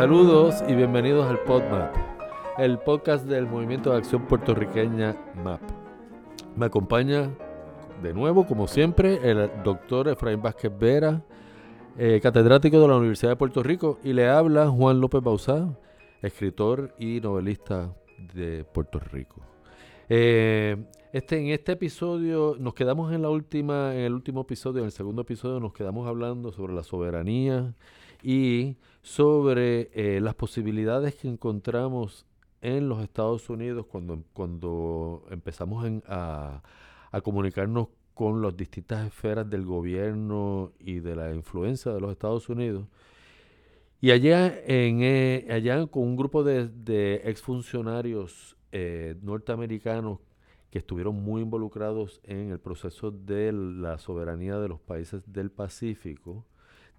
Saludos y bienvenidos al PodMap, el podcast del Movimiento de Acción Puertorriqueña MAP. Me acompaña de nuevo, como siempre, el doctor Efraín Vázquez Vera, eh, catedrático de la Universidad de Puerto Rico, y le habla Juan López Bauzá, escritor y novelista de Puerto Rico. Eh, este, en este episodio nos quedamos en la última, en el último episodio, en el segundo episodio nos quedamos hablando sobre la soberanía y sobre eh, las posibilidades que encontramos en los Estados Unidos cuando, cuando empezamos a, comunicarnos con las distintas esferas del gobierno y de la influencia de los Estados Unidos. Y allá, en, eh, allá con un grupo de, de exfuncionarios eh, norteamericanos que estuvieron muy involucrados en el proceso de la soberanía de los países del Pacífico,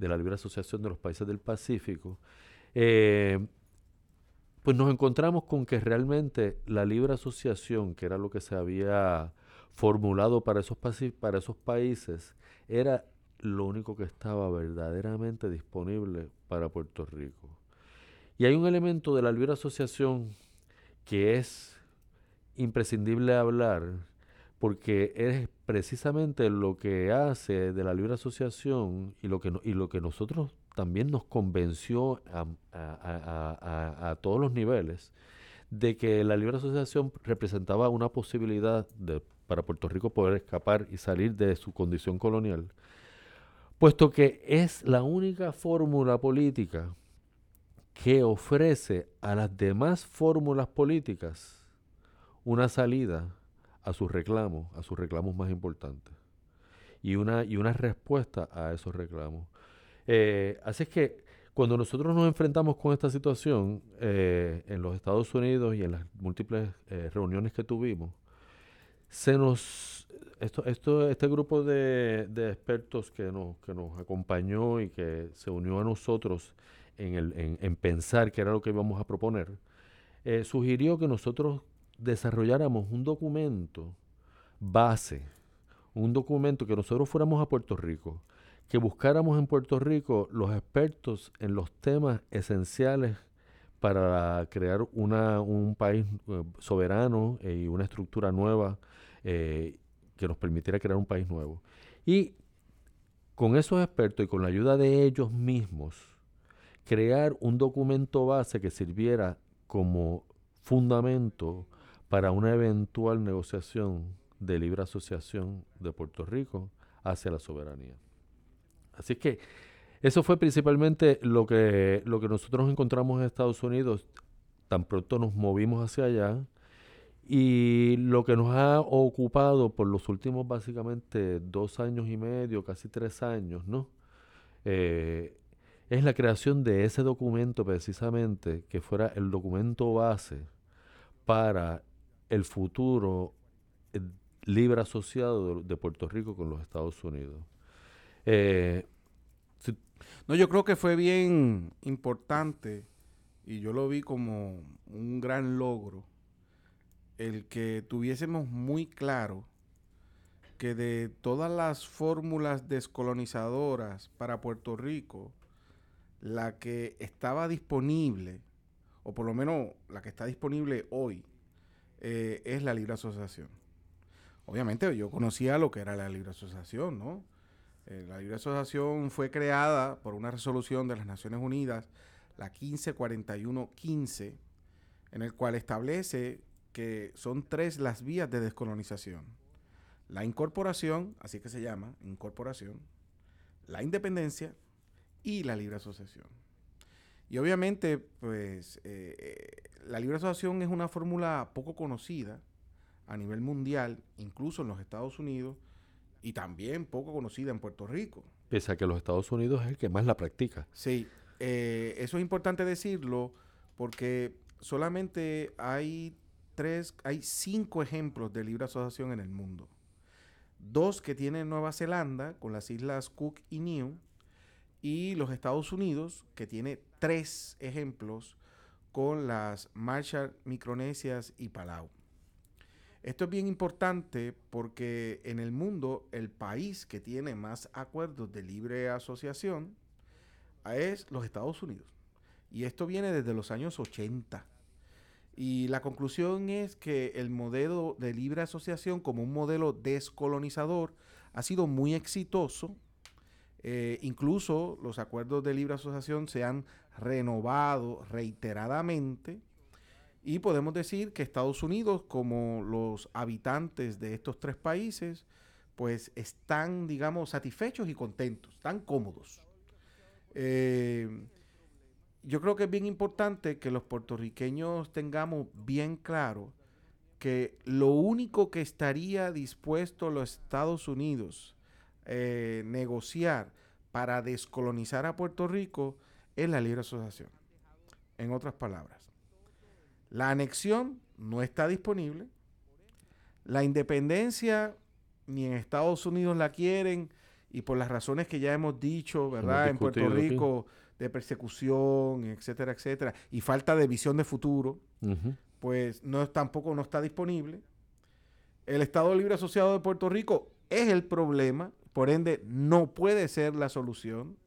de la libre asociación de los países del Pacífico, eh, pues nos encontramos con que realmente la libre asociación, que era lo que se había formulado para esos, para esos países, era lo único que estaba verdaderamente disponible para Puerto Rico. Y hay un elemento de la libre asociación que es imprescindible hablar porque es precisamente lo que hace de la libre asociación y lo que, y lo que nosotros también nos convenció a, todos los niveles de que la libre asociación representaba una posibilidad de, para Puerto Rico poder escapar y salir de su condición colonial, puesto que es la única fórmula política que ofrece a las demás fórmulas políticas una salida a sus reclamos, a sus reclamos más importantes, y una, y una respuesta a esos reclamos. Eh, así es que cuando nosotros nos enfrentamos con esta situación eh, en los Estados Unidos y en las múltiples eh, reuniones que tuvimos, se nos esto, esto, este grupo de, de, expertos que nos, que nos acompañó y que se unió a nosotros en, el, en, pensar qué era lo que íbamos a proponer, sugirió que nosotros desarrolláramos un documento base, un documento que nosotros fuéramos a Puerto Rico, que buscáramos en Puerto Rico los expertos en los temas esenciales para crear una, un país eh, soberano y una estructura nueva eh, que nos permitiera crear un país nuevo. Y con esos expertos y con la ayuda de ellos mismos, crear un documento base que sirviera como fundamento para una eventual negociación de libre asociación de Puerto Rico hacia la soberanía. Así que eso fue principalmente lo que, lo que nosotros encontramos en Estados Unidos tan pronto nos movimos hacia allá y lo que nos ha ocupado por los últimos básicamente dos años y medio, casi tres años, ¿no? Eh, es la creación de ese documento precisamente que fuera el documento base para el futuro eh, libre asociado de, Puerto Rico con los Estados Unidos. Eh, no, yo creo que fue bien importante y yo lo vi como un gran logro el que tuviésemos muy claro que de todas las fórmulas descolonizadoras para Puerto Rico, la que estaba disponible, o por lo menos la que está disponible hoy, eh, es la libre asociación. Obviamente yo conocía lo que era la libre asociación, ¿no? Eh, la libre asociación fue creada por una resolución de las Naciones Unidas, la 1541-15, en el cual establece que son tres las vías de descolonización. La incorporación, así que se llama, incorporación, la independencia y la libre asociación. Y obviamente, pues, eh, la libre asociación es una fórmula poco conocida a nivel mundial, incluso en los Estados Unidos, y también poco conocida en Puerto Rico. Pese a que los Estados Unidos es el que más la practica. Sí, eh, eso es importante decirlo porque solamente hay tres, hay cinco ejemplos de libre asociación en el mundo. Dos que tiene Nueva Zelanda con las islas Cook y New y los Estados Unidos que tiene tres ejemplos con las Marshall, Micronesias y Palau. Esto es bien importante porque en el mundo el país que tiene más acuerdos de libre asociación es los Estados Unidos. Y esto viene desde los años 80. Y la conclusión es que el modelo de libre asociación como un modelo descolonizador ha sido muy exitoso. Eh, incluso los acuerdos de libre asociación se han renovado reiteradamente. Y podemos decir que Estados Unidos, como los habitantes de estos tres países, pues están, digamos, satisfechos y contentos, están cómodos. Eh, yo creo que es bien importante que los puertorriqueños tengamos bien claro que lo único que estaría dispuesto los Estados Unidos eh, negociar para descolonizar a Puerto Rico es la libre asociación. En otras palabras, la anexión no está disponible, la independencia ni en Estados Unidos la quieren y por las razones que ya hemos dicho, ¿verdad? en Puerto Rico de persecución, etcétera, etcétera, y falta de visión de futuro, pues no tampoco no está disponible. El Estado Libre Asociado de Puerto Rico es el problema, por ende no puede ser la solución.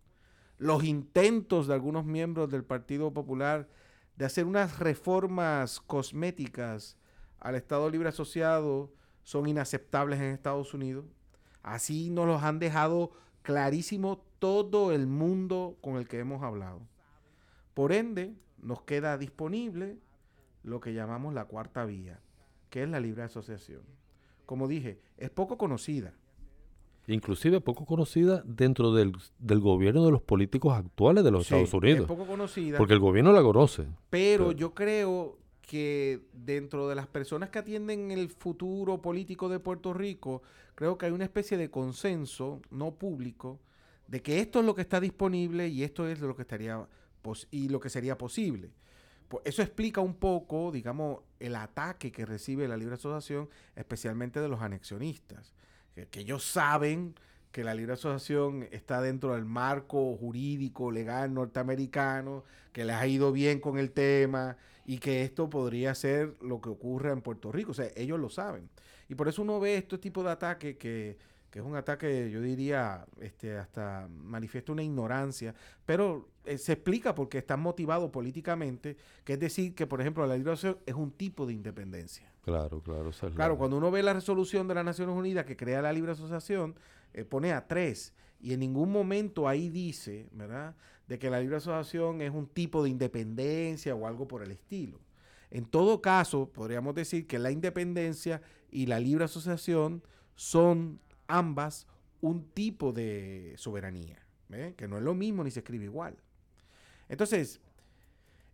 Los intentos de algunos miembros del Partido Popular de hacer unas reformas cosméticas al Estado Libre Asociado son inaceptables en Estados Unidos. Así nos los han dejado clarísimo todo el mundo con el que hemos hablado. Por ende, nos queda disponible lo que llamamos la cuarta vía, que es la libre asociación. Como dije, es poco conocida. Inclusive poco conocida dentro del, gobierno de los políticos actuales de los Estados Unidos. Es poco conocida. Porque el gobierno la conoce. Pero, yo creo que dentro de las personas que atienden el futuro político de Puerto Rico, creo que hay una especie de consenso no público de que esto es lo que está disponible y esto es lo que estaría y lo que sería posible. Pues eso explica un poco, digamos, el ataque que recibe la libre asociación, especialmente de los anexionistas, que, ellos saben que la libre asociación está dentro del marco jurídico, legal norteamericano, que les ha ido bien con el tema y que esto podría ser lo que ocurre en Puerto Rico. O sea, ellos lo saben. Y por eso uno ve este tipo de ataque que, que es un ataque, yo diría, este, hasta manifiesta una ignorancia, pero eh, se explica porque están motivados políticamente, que es decir, que por ejemplo la libre asociación es un tipo de independencia. Claro, claro. claro, cuando uno ve la resolución de las Naciones Unidas que crea la libre asociación, eh, pone a tres, y en ningún momento ahí dice, ¿verdad?, de que la libre asociación es un tipo de independencia o algo por el estilo. En todo caso, podríamos decir que la independencia y la libre asociación son ambas un tipo de soberanía, que no es lo mismo ni se escribe igual. Entonces,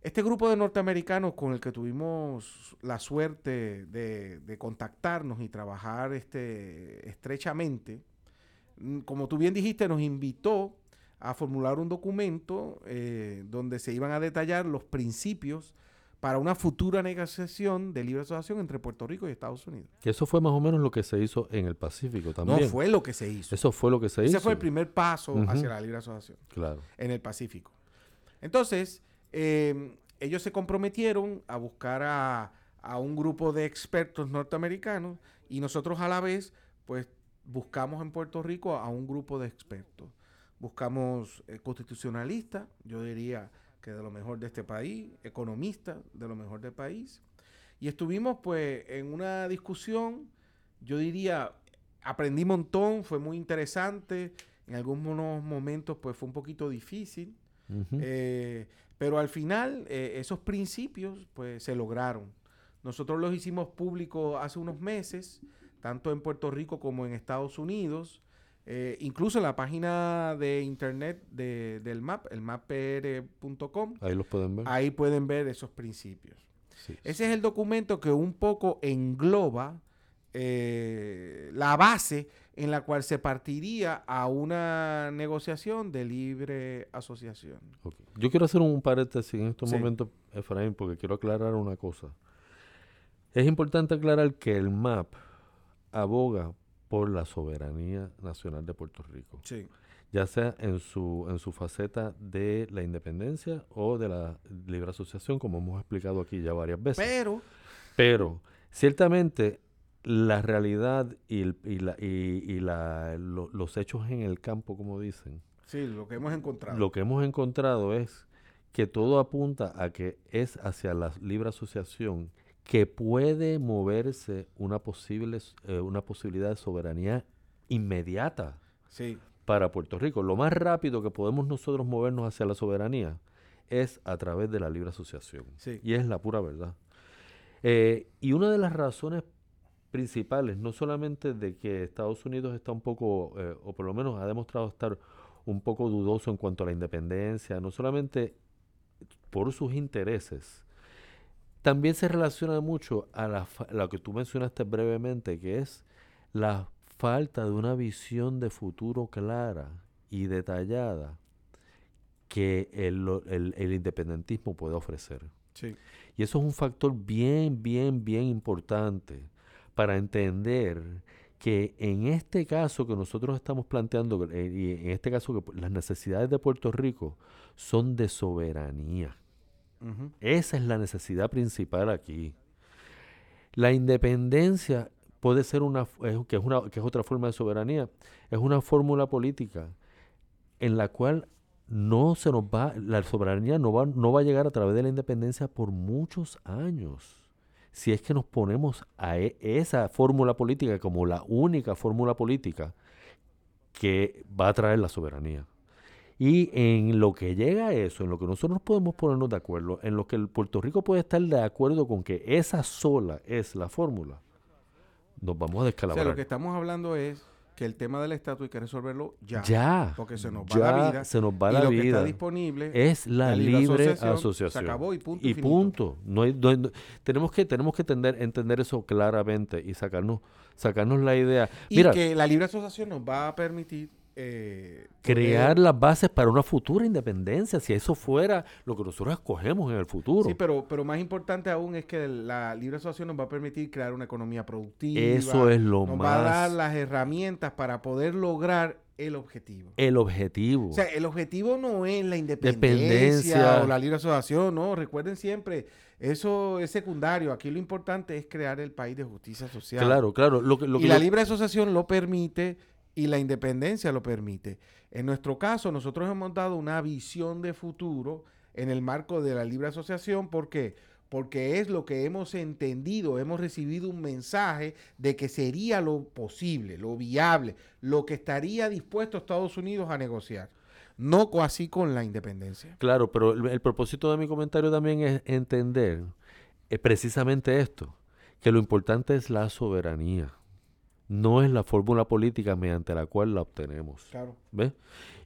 este grupo de norteamericanos con el que tuvimos la suerte de, contactarnos y trabajar este, estrechamente, mm, como tú bien dijiste, nos invitó a formular un documento eh, donde se iban a detallar los principios para una futura negociación de libre asociación entre Puerto Rico y Estados Unidos. Eso fue más o menos lo que se hizo en el Pacífico también. No fue lo que se hizo. Eso fue lo que se hizo. Ese fue el primer paso hacia la libre asociación. Claro. En el Pacífico. Entonces, eh, ellos se comprometieron a buscar a, un grupo de expertos norteamericanos y nosotros a la vez, pues, buscamos en Puerto Rico a un grupo de expertos. Buscamos eh, constitucionalistas, yo diría que de lo mejor de este país, economista de lo mejor del país. Y estuvimos pues en una discusión, yo diría, aprendí un montón, fue muy interesante, en algunos momentos pues fue un poquito difícil, eh, pero al final eh, esos principios pues se lograron. Nosotros los hicimos públicos hace unos meses, tanto en Puerto Rico como en Estados Unidos. Eh, incluso en la página de internet del MAP, el mappr.com. Ahí los pueden ver. Ahí pueden ver esos principios. Ese es el documento que un poco engloba eh, la base en la cual se partiría a una negociación de libre asociación. Yo quiero hacer un paréntesis en estos momentos, Efraín, porque quiero aclarar una cosa. Es importante aclarar que el MAP aboga por la soberanía nacional de Puerto Rico. Sí. Ya sea en su, en su faceta de la independencia o de la libre asociación, como hemos explicado aquí ya varias veces. Pero. Pero, ciertamente, la realidad y, y, la, y, la, los hechos en el campo, como dicen. Sí, lo que hemos encontrado. Lo que hemos encontrado es que todo apunta a que es hacia la libre asociación que puede moverse una, posible, eh, una posibilidad de soberanía inmediata para Puerto Rico. Lo más rápido que podemos nosotros movernos hacia la soberanía es a través de la libre asociación. Y es la pura verdad. Eh, y una de las razones principales, no solamente de que Estados Unidos está un poco, eh, o por lo menos ha demostrado estar un poco dudoso en cuanto a la independencia, no solamente por sus intereses, también se relaciona mucho a la, lo que tú mencionaste brevemente, que es la falta de una visión de futuro clara y detallada que el, el independentismo puede ofrecer. Sí. Y eso es un factor bien, bien, bien importante para entender que en este caso que nosotros estamos planteando, eh, y en este caso que las necesidades de Puerto Rico son de soberanía. Esa es la necesidad principal aquí. La independencia puede ser una, que, es una, que es otra forma de soberanía, es una fórmula política en la cual no se nos va, la soberanía no va, no va a llegar a través de la independencia por muchos años. Si es que nos ponemos a e, esa fórmula política como la única fórmula política que va a traer la soberanía. Y en lo que llega a eso, en lo que nosotros podemos ponernos de acuerdo, en lo que el Puerto Rico puede estar de acuerdo con que esa sola es la fórmula, nos vamos a descalabrar. O sea, lo que estamos hablando es que el tema del estatus hay que resolverlo ya. Ya. Porque se nos va la vida. Se nos va y la lo vida. que está disponible es la, libre, asociación, Se acabó y punto. Y, punto. No hay, tenemos que, tenemos que entender, entender eso claramente y sacarnos, sacarnos la idea. Y que la libre asociación nos va a permitir eh, crear las bases para una futura independencia, si eso fuera lo que nosotros escogemos en el futuro. Sí, pero, pero más importante aún es que la libre asociación nos va a permitir crear una economía productiva. Eso es lo más. Nos va a dar las herramientas para poder lograr el objetivo. El objetivo. O sea, el objetivo no es la independencia o la libre asociación, no. Recuerden siempre, eso es secundario. Aquí lo importante es crear el país de justicia social. Claro, claro. Lo, lo, y la libre asociación lo permite y la independencia lo permite. En nuestro caso, nosotros hemos dado una visión de futuro en el marco de la libre asociación. ¿Por qué? Porque es lo que hemos entendido, hemos recibido un mensaje de que sería lo posible, lo viable, lo que estaría dispuesto Estados Unidos a negociar. No así con la independencia. Claro, pero el, propósito de mi comentario también es entender es precisamente esto, que lo importante es la soberanía no es la fórmula política mediante la cual la obtenemos. Claro. ¿Ves?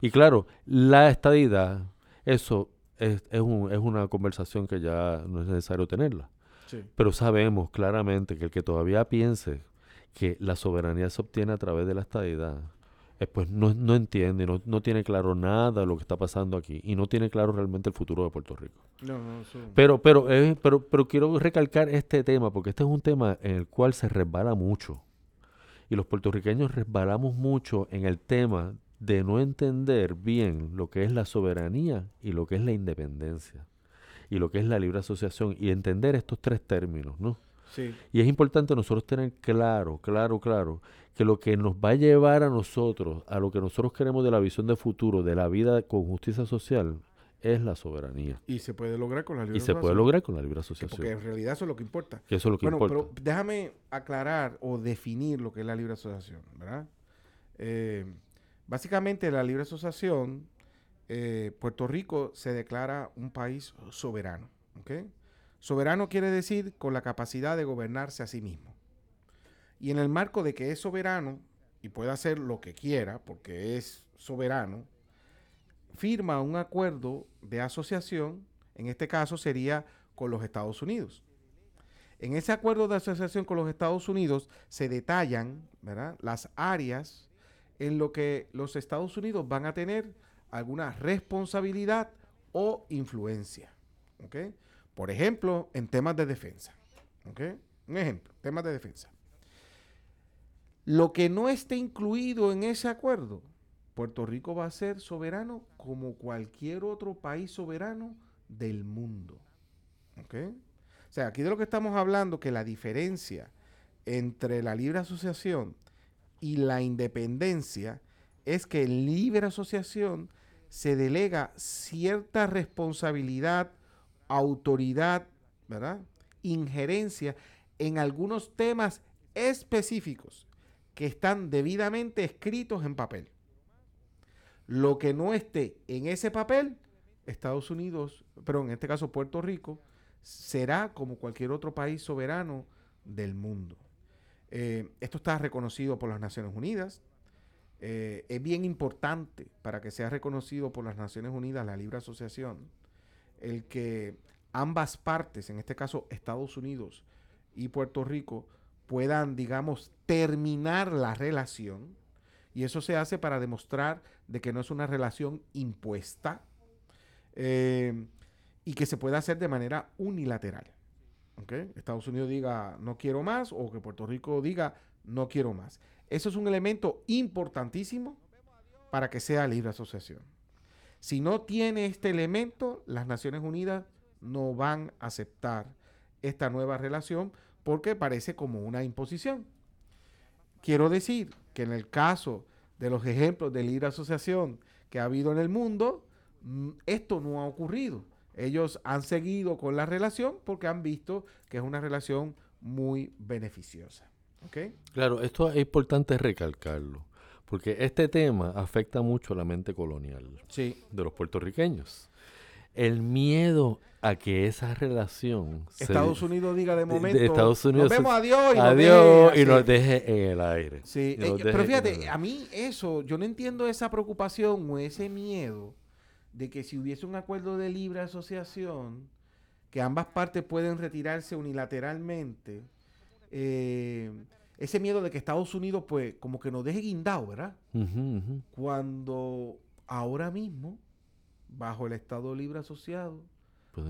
Y claro, la estadidad, eso es, es, un, es, una conversación que ya no es necesario tenerla. Sí. Pero sabemos claramente que el que todavía piense que la soberanía se obtiene a través de la estadidad, eh, pues no, no entiende, no, no, tiene claro nada de lo que está pasando aquí y no tiene claro realmente el futuro de Puerto Rico. No, no, pero, pero, eh, pero, pero quiero recalcar este tema porque este es un tema en el cual se resbala mucho y los puertorriqueños resbalamos mucho en el tema de no entender bien lo que es la soberanía y lo que es la independencia y lo que es la libre asociación y entender estos tres términos, ¿no? Sí. Y es importante nosotros tener claro, claro, claro, que lo que nos va a llevar a nosotros, a lo que nosotros queremos de la visión de futuro, de la vida con justicia social, es la soberanía. Y se puede lograr con la libre asociación. Y se puede lograr con la libre asociación. Porque en realidad eso es lo que importa. eso es lo que importa. Pero déjame aclarar o definir lo que es la libre asociación, ¿verdad? Eh, básicamente la libre asociación, eh, Puerto Rico se declara un país soberano. ¿ok? Soberano quiere decir con la capacidad de gobernarse a sí mismo. Y en el marco de que es soberano y puede hacer lo que quiera, porque es soberano, firma un acuerdo de asociación, en este caso sería con los Estados Unidos. En ese acuerdo de asociación con los Estados Unidos se detallan las áreas en lo que los Estados Unidos van a tener alguna responsabilidad o influencia. Por ejemplo, en temas de defensa. Un ejemplo, temas de defensa. Lo que no esté incluido en ese acuerdo Puerto Rico va a ser soberano como cualquier otro país soberano del mundo. ¿Ok? O sea, aquí de lo que estamos hablando, que la diferencia entre la libre asociación y la independencia es que en libre asociación se delega cierta responsabilidad, autoridad, ¿verdad? Injerencia en algunos temas específicos que están debidamente escritos en papel. Lo que no esté en ese papel, Estados Unidos, pero en este caso Puerto Rico, será como cualquier otro país soberano del mundo. Eh, esto está reconocido por las Naciones Unidas. Eh, es bien importante para que sea reconocido por las Naciones Unidas la libre asociación, el que ambas partes, en este caso Estados Unidos y Puerto Rico, puedan, digamos, terminar la relación. Y eso se hace para demostrar de que no es una relación impuesta eh, y que se puede hacer de manera unilateral. Estados Unidos diga no quiero más o que Puerto Rico diga no quiero más. Eso es un elemento importantísimo para que sea libre asociación. Si no tiene este elemento, las Naciones Unidas no van a aceptar esta nueva relación porque parece como una imposición. Quiero decir que en el caso de los ejemplos de libre asociación que ha habido en el mundo, mm, esto no ha ocurrido. Ellos han seguido con la relación porque han visto que es una relación muy beneficiosa. Claro, esto es importante recalcarlo, porque este tema afecta mucho a la mente colonial de los puertorriqueños. El miedo a que esa relación Estados Unidos diga de momento Estados Unidos nos vemos adiós y, adiós nos, y nos deje en el aire. Sí, eh, pero fíjate, a mí eso, yo no entiendo esa preocupación o ese miedo de que si hubiese un acuerdo de libre asociación, que ambas partes pueden retirarse unilateralmente, eh, ese miedo de que Estados Unidos, pues, como que nos deje guindado, ¿verdad? Cuando ahora mismo, bajo el Estado Libre Asociado,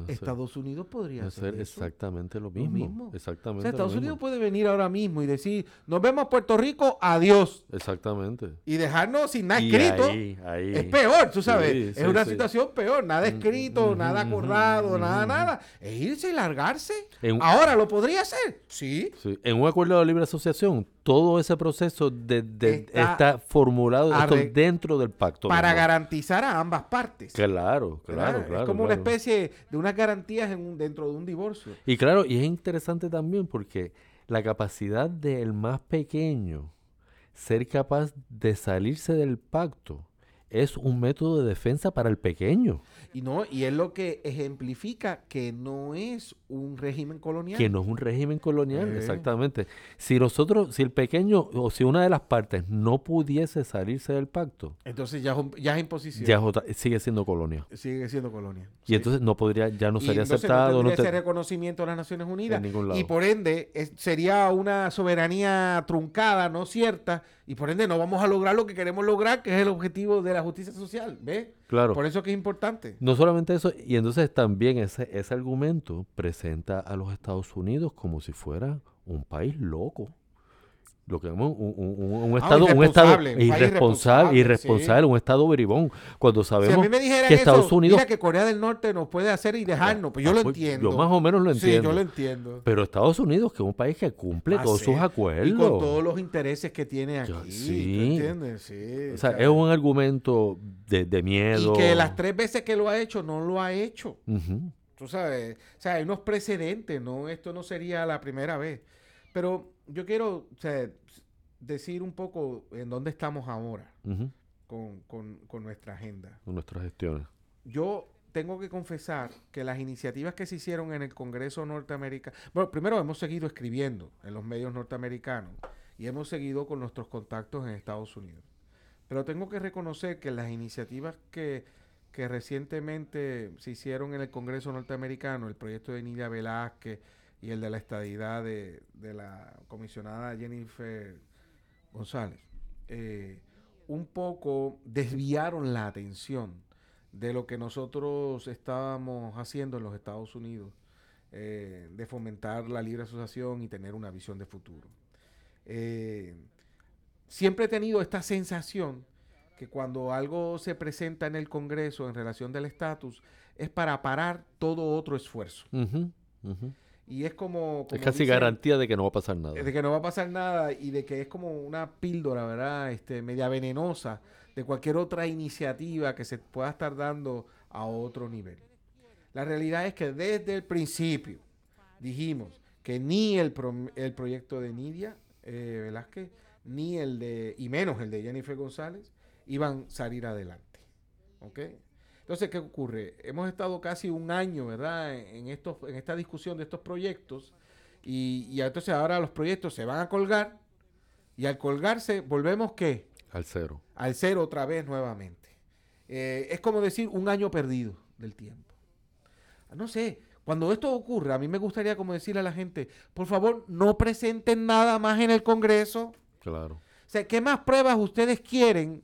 Estados Unidos podría hacer, exactamente lo mismo. Exactamente. Estados Unidos puede venir ahora mismo y decir, nos vemos Puerto Rico, adiós. Exactamente. Y dejarnos sin nada escrito. Es peor, tú sabes. es una situación peor. Nada mm, escrito, mm, nada mm, acordado, nada, nada. Es irse y largarse. ahora, ¿lo podría hacer? Sí. En un acuerdo de libre asociación, todo ese proceso de, está, formulado dentro del pacto. Para garantizar a ambas partes. Claro, claro, claro. Es como una especie de unas garantías en dentro de un divorcio. Y claro, y es interesante también porque la capacidad del más pequeño ser capaz de salirse del pacto es un método de defensa para el pequeño. Y no, y es lo que ejemplifica que no es un régimen colonial. Que no es un régimen colonial, exactamente. Si nosotros, si el pequeño o si una de las partes no pudiese salirse del pacto, entonces ya, ya es imposición. Ya sigue siendo colonia. Sigue siendo colonia. Y entonces no podría, ya no sería aceptado. No tendría ese reconocimiento de las Naciones Unidas. Y por ende sería una soberanía truncada, no cierta, y por ende no vamos a lograr lo que queremos lograr, que es el objetivo de la justicia social. ¿Ves? Claro. Por eso que es importante. No solamente eso, y entonces también ese, ese argumento presenta a los Estados Unidos como si fuera un país loco lo que llamamos un, ah, estado, un estado irresponsable, irresponsable, un estado beribón. Cuando sabemos que Estados Unidos, mira que Corea del Norte nos puede hacer y dejarnos, pues yo lo entiendo. Yo más o menos lo entiendo. Sí, yo lo entiendo. Pero Estados Unidos, que es un país que cumple todos sus acuerdos. Y con todos los intereses que tiene aquí. sí. ¿Entiendes? Sí. O sea, es un argumento de, miedo. Y que las tres veces que lo ha hecho, no lo ha hecho. Tú sabes, o sea, hay unos precedentes, ¿no? Esto no sería la primera vez. Pero yo quiero decir un poco en dónde estamos ahora con, nuestra agenda. Con nuestras gestiones. Yo tengo que confesar que las iniciativas que se hicieron en el Congreso norteamericano, bueno, primero hemos seguido escribiendo en los medios norteamericanos y hemos seguido con nuestros contactos en Estados Unidos. Pero tengo que reconocer que las iniciativas que, que recientemente se hicieron en el Congreso norteamericano, el proyecto de Nidia Velázquez, y el de la estadidad de, la comisionada Jennifer González, eh, un poco desviaron la atención de lo que nosotros estábamos haciendo en los Estados Unidos, eh, de fomentar la libre asociación y tener una visión de futuro. Eh, siempre he tenido esta sensación que cuando algo se presenta en el Congreso en relación del estatus es para parar todo otro esfuerzo. Y es como... es casi garantía de que no va a pasar nada. De que no va a pasar nada y de que es como una píldora, ¿verdad? Este, media venenosa de cualquier otra iniciativa que se pueda estar dando a otro nivel. La realidad es que desde el principio dijimos que ni el, el proyecto de Nidia eh, Velázquez, ni el de, y menos el de Jennifer González, iban a salir adelante. ¿Ok? Entonces, ¿qué ocurre? Hemos estado casi un año, ¿verdad?, en, estos, en esta discusión de estos proyectos y, y entonces ahora los proyectos se van a colgar y al colgarse volvemos ¿qué? Al cero. Al cero otra vez nuevamente. Eh, es como decir un año perdido del tiempo. No sé, cuando esto ocurre, a mí me gustaría como decirle a la gente, por favor, no presenten nada más en el Congreso. Claro. O sea, ¿qué más pruebas ustedes quieren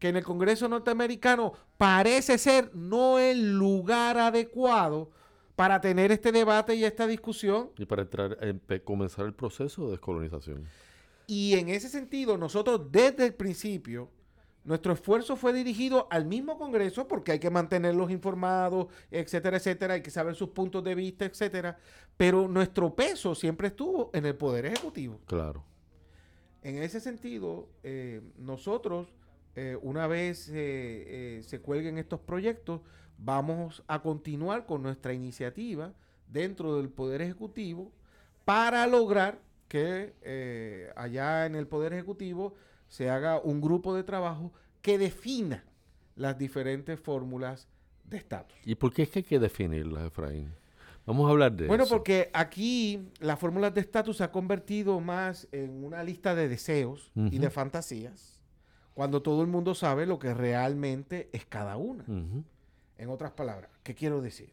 que en el Congreso norteamericano parece ser no el lugar adecuado para tener este debate y esta discusión. Y para entrar, comenzar el proceso de descolonización. Y en ese sentido, nosotros desde el principio, nuestro esfuerzo fue dirigido al mismo Congreso porque hay que mantenerlos informados, etcétera, etcétera, hay que saber sus puntos de vista, etcétera. Pero nuestro peso siempre estuvo en el Poder Ejecutivo. Claro. En ese sentido, eh, nosotros eh, una vez eh, eh, se cuelguen estos proyectos, vamos a continuar con nuestra iniciativa dentro del Poder Ejecutivo para lograr que allá en el Poder Ejecutivo se haga un grupo de trabajo que defina las diferentes fórmulas de estatus. ¿Y por qué es que hay que definirlas, Efraín? Vamos a hablar de eso. Bueno, porque aquí las fórmulas de estatus se ha convertido más en una lista de deseos y de fantasías cuando todo el mundo sabe lo que realmente es cada una. En otras palabras, ¿qué quiero decir?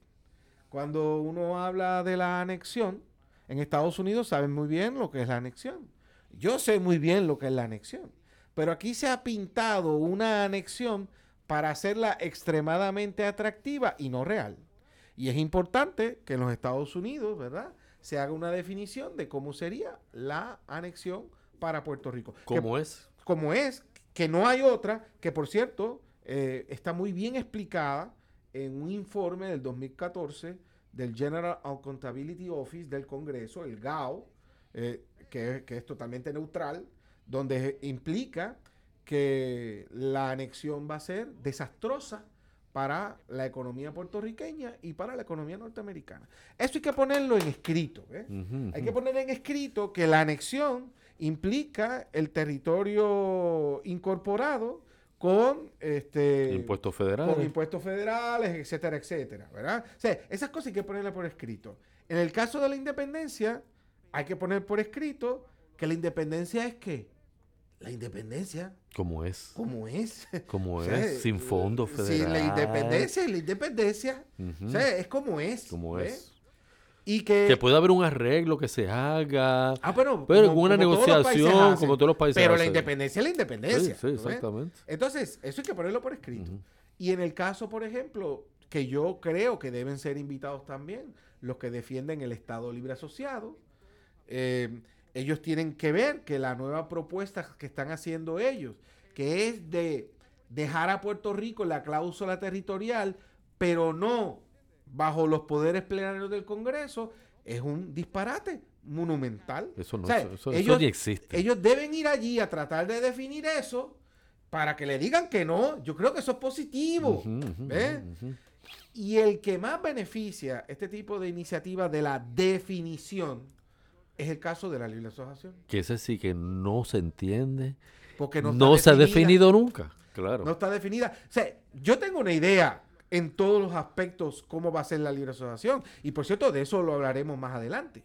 Cuando uno habla de la anexión, en Estados Unidos saben muy bien lo que es la anexión. Yo sé muy bien lo que es la anexión. Pero aquí se ha pintado una anexión para hacerla extremadamente atractiva y no real. Y es importante que en los Estados Unidos, ¿verdad? Se haga una definición de cómo sería la anexión para Puerto Rico. ¿Cómo es? Como es, que no hay otra, que por cierto eh, está muy bien explicada en un informe del 2014 del General Accountability Office del Congreso, el GAO, eh, que, es totalmente neutral, donde implica que la anexión va a ser desastrosa para la economía puertorriqueña y para la economía norteamericana. Eso hay que ponerlo en escrito. Hay que poner en escrito que la anexión implica el territorio incorporado con este impuestos federales. Con impuestos federales, etcétera, etcétera, ¿verdad? O sea, esas cosas hay que ponerlas por escrito. En el caso de la independencia, hay que poner por escrito que la independencia es qué? La independencia. ¿Cómo es? ¿Cómo es? ¿Cómo es? Sin fondos federales. Sin la independencia la independencia. O sea, es como es. Como es que, puede haber un arreglo que se haga. Ah, pero, pero una negociación, como todos los países. Pero la independencia es la independencia. Sí, exactamente. Entonces, eso hay que ponerlo por escrito. Y en el caso, por ejemplo, que yo creo que deben ser invitados también los que defienden el Estado Libre Asociado, eh, ellos tienen que ver que la nueva propuesta que están haciendo ellos, que es de dejar a Puerto Rico la cláusula territorial, pero no bajo los poderes plenarios del Congreso es un disparate monumental. Eso no ellos, existe. Ellos deben ir allí a tratar de definir eso para que le digan que no. Yo creo que eso es positivo. Y el que más beneficia este tipo de iniciativa de la definición es el caso de la libre asociación. Que ese sí que no se entiende. Porque no, no se ha definido nunca. Claro. No está definida. O sea, yo tengo una idea en todos los aspectos cómo va a ser la libre asociación. Y por cierto, de eso lo hablaremos más adelante.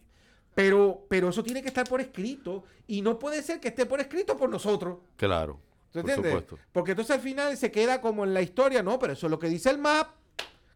Pero, pero eso tiene que estar por escrito y no puede ser que esté por escrito por nosotros. Claro. por Supuesto. Porque entonces al final se queda como en la historia, no, pero eso es lo que dice el MAP,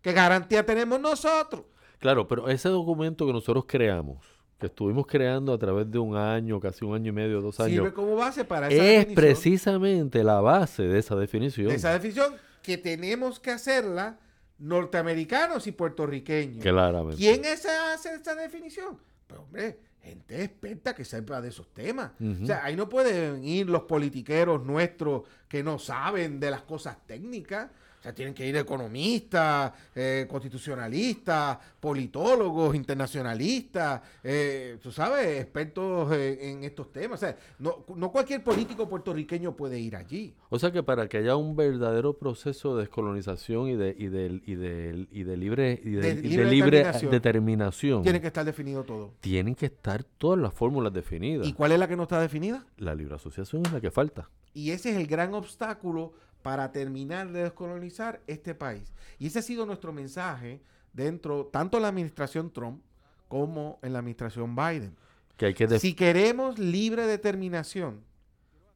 ¿qué garantía tenemos nosotros? Claro, pero ese documento que nosotros creamos, que estuvimos creando a través de un año, casi un año y medio, dos años. Sirve como base para esa Es precisamente la base de esa definición. esa definición que tenemos que hacerla norteamericanos y puertorriqueños. Claramente. ¿Quién hace esa definición? Pues hombre, gente experta que sepa de esos temas. O sea, ahí no pueden ir los politiqueros nuestros que no saben de las cosas técnicas. O sea, tienen que ir economistas, eh, constitucionalistas, politólogos, internacionalistas, eh, tú sabes, expertos eh, en estos temas. O sea, no, no, cualquier político puertorriqueño puede ir allí. O sea que para que haya un verdadero proceso de descolonización y de, y de, y de, y de libre, y de, libre, determinación, tiene que estar definido todo. Tienen que estar todas las fórmulas definidas. ¿Y cuál es la que no está definida? La libre asociación es la que falta. Y ese es el gran obstáculo para terminar de descolonizar este país. Y ese ha sido nuestro mensaje dentro, tanto en la administración Trump como en la administración Biden. Que hay que si queremos libre determinación,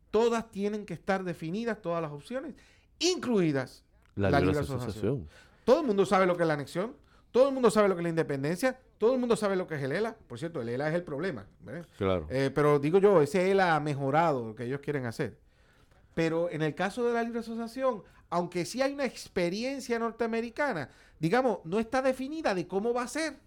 todas tienen que estar definidas, todas las opciones, incluidas la, libre, asociación. Todo el mundo sabe lo que es la anexión, todo el mundo sabe lo que es la independencia, todo el mundo sabe lo que es el ELA. Por cierto, el ELA es el problema. Claro. Eh, pero digo yo, ese ELA ha mejorado lo que ellos quieren hacer. Pero en el caso de la libre asociación, aunque sí hay una experiencia norteamericana, digamos, no está definida de cómo va a ser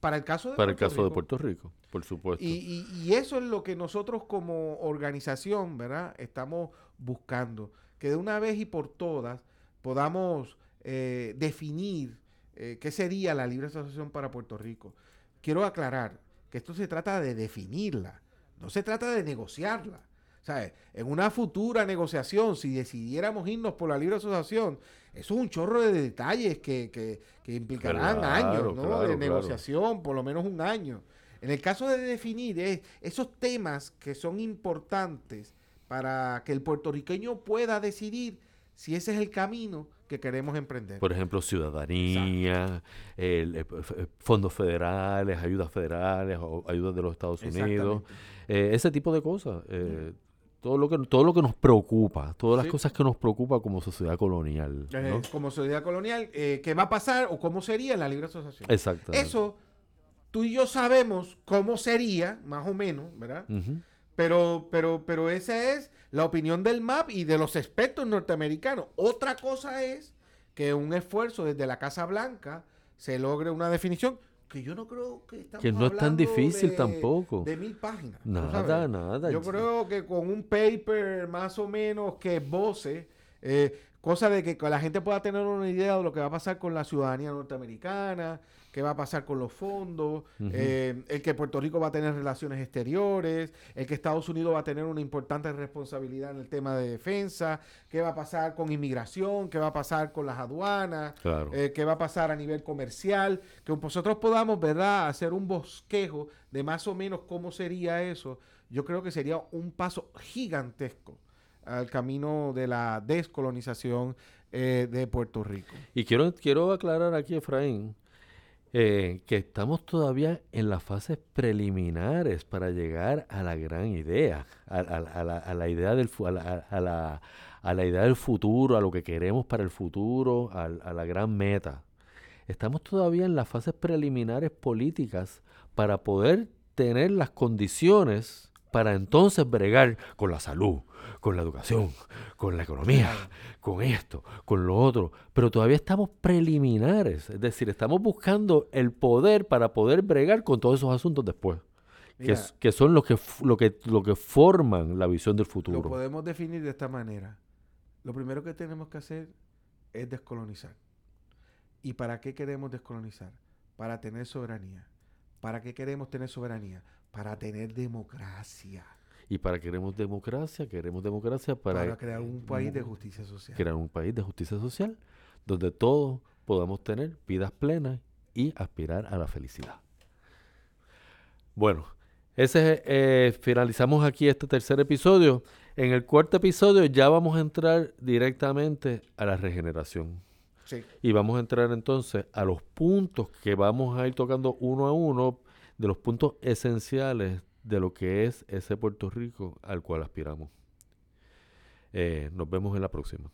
para el caso de para el caso de Puerto Rico, por supuesto. Y, eso es lo que nosotros como organización, ¿verdad? Estamos buscando que de una vez y por todas podamos eh, definir eh, qué sería la libre asociación para Puerto Rico. Quiero aclarar que esto se trata de definirla, no se trata de negociarla. En una futura negociación, si decidiéramos irnos por la libre asociación, eso es un chorro de detalles que, implicarán años de negociación, por lo menos un año. En el caso de definir esos temas que son importantes para que el puertorriqueño pueda decidir si ese es el camino que queremos emprender. Por ejemplo, ciudadanía, eh, fondos federales, ayudas federales o ayudas de los Estados Unidos, eh, ese tipo de cosas. Eh, todo lo que todo lo que nos preocupa, todas las cosas que nos preocupa como sociedad colonial. Eh, como sociedad colonial, eh, ¿qué va a pasar o cómo sería la libre asociación? Exacto. Eso, tú y yo sabemos cómo sería, más o menos, ¿verdad? Pero, pero, pero esa es la opinión del MAP y de los expertos norteamericanos. Otra cosa es que un esfuerzo desde la Casa Blanca se logre una definición que yo no creo que estamos Que no es tan difícil tampoco. De mil páginas. Nada, nada. Yo creo que con un paper más o menos que voce, eh, cosa de que la gente pueda tener una idea de lo que va a pasar con la ciudadanía norteamericana, qué va a pasar con los fondos, eh, el que Puerto Rico va a tener relaciones exteriores, el que Estados Unidos va a tener una importante responsabilidad en el tema de defensa, qué va a pasar con inmigración, qué va a pasar con las aduanas, eh, qué va a pasar a nivel comercial, que nosotros podamos, ¿verdad?, hacer un bosquejo de más o menos cómo sería eso. Yo creo que sería un paso gigantesco al camino de la descolonización eh, de Puerto Rico. Y quiero, quiero aclarar aquí, Efraín, eh, que estamos todavía en las fases preliminares para llegar a la gran idea, a, la, idea del la, a la idea del futuro, a lo que queremos para el futuro, a, la gran meta. Estamos todavía en las fases preliminares políticas para poder tener las condiciones para entonces bregar con la salud, con la educación, con la economía, con esto, con lo otro. Pero todavía estamos preliminares, es decir, estamos buscando el poder para poder bregar con todos esos asuntos después. que, son los que, lo que, lo que forman la visión del futuro. Lo podemos definir de esta manera. Lo primero que tenemos que hacer es descolonizar. ¿Y para qué queremos descolonizar? Para tener soberanía. ¿Para qué queremos tener soberanía? Para tener democracia. Y para queremos democracia, queremos democracia para, para crear un país de justicia social. Crear un país de justicia social donde todos podamos tener vidas plenas y aspirar a la felicidad. Bueno, ese eh, finalizamos aquí este tercer episodio. En el cuarto episodio ya vamos a entrar directamente a la regeneración. Sí. Y vamos a entrar entonces a los puntos que vamos a ir tocando uno a uno de los puntos esenciales de lo que es ese Puerto Rico al cual aspiramos. Eh, nos vemos en la próxima.